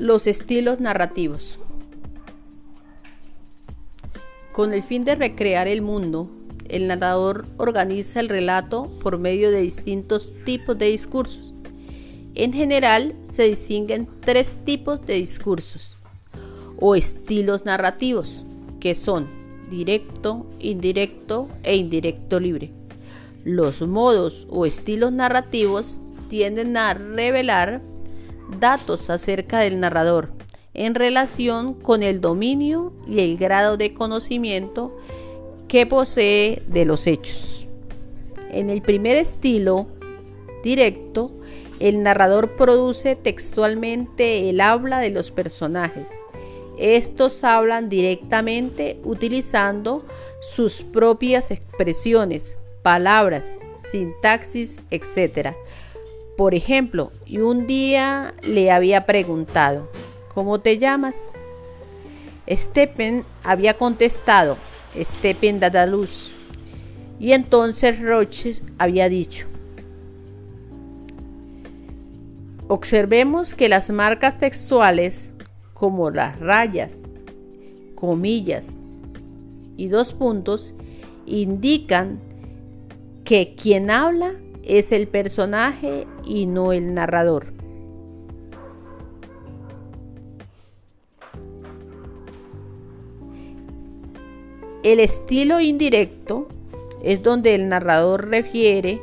Los estilos narrativos. Con el fin de recrear el mundo, el narrador organiza el relato por medio de distintos tipos de discursos. En general, se distinguen tres tipos de discursos o estilos narrativos, que son directo, indirecto e indirecto libre. Los modos o estilos narrativos tienden a revelar datos acerca del narrador en relación con el dominio y el grado de conocimiento que posee de los hechos. En el primer estilo directo, el narrador produce textualmente el habla de los personajes. Estos hablan directamente utilizando sus propias expresiones, palabras, sintaxis, etc por ejemplo, y un día le había preguntado, ¿cómo te llamas? Stepen había contestado, Stepen Dadaluz. Y entonces Roches había dicho, observemos que las marcas textuales, como las rayas, comillas y dos puntos, indican que quien habla es el personaje y no el narrador. El estilo indirecto es donde el narrador refiere,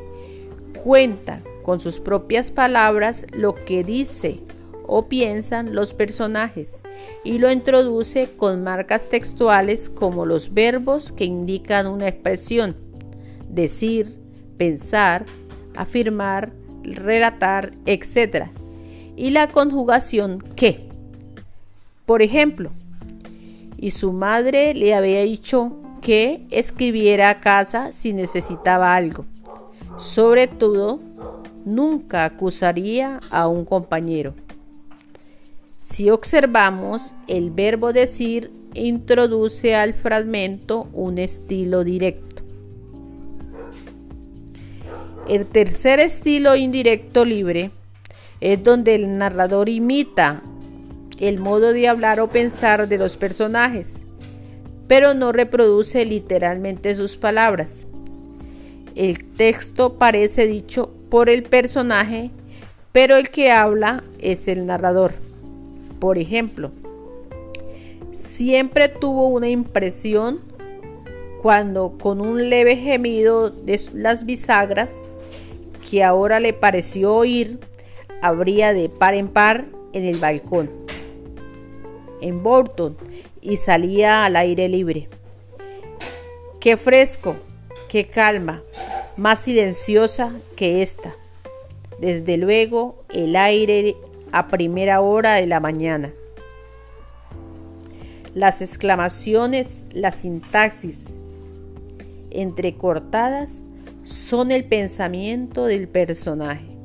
cuenta con sus propias palabras lo que dice o piensan los personajes y lo introduce con marcas textuales como los verbos que indican una expresión, decir, pensar, afirmar, relatar, etc. Y la conjugación que. Por ejemplo, y su madre le había dicho que escribiera a casa si necesitaba algo. Sobre todo, nunca acusaría a un compañero. Si observamos, el verbo decir introduce al fragmento un estilo directo. El tercer estilo indirecto libre es donde el narrador imita el modo de hablar o pensar de los personajes, pero no reproduce literalmente sus palabras. El texto parece dicho por el personaje, pero el que habla es el narrador. Por ejemplo, siempre tuvo una impresión cuando con un leve gemido de las bisagras que ahora le pareció oír abría de par en par en el balcón, en Bolton, y salía al aire libre. Qué fresco, qué calma, más silenciosa que esta. Desde luego el aire a primera hora de la mañana. Las exclamaciones, la sintaxis entrecortadas son el pensamiento del personaje.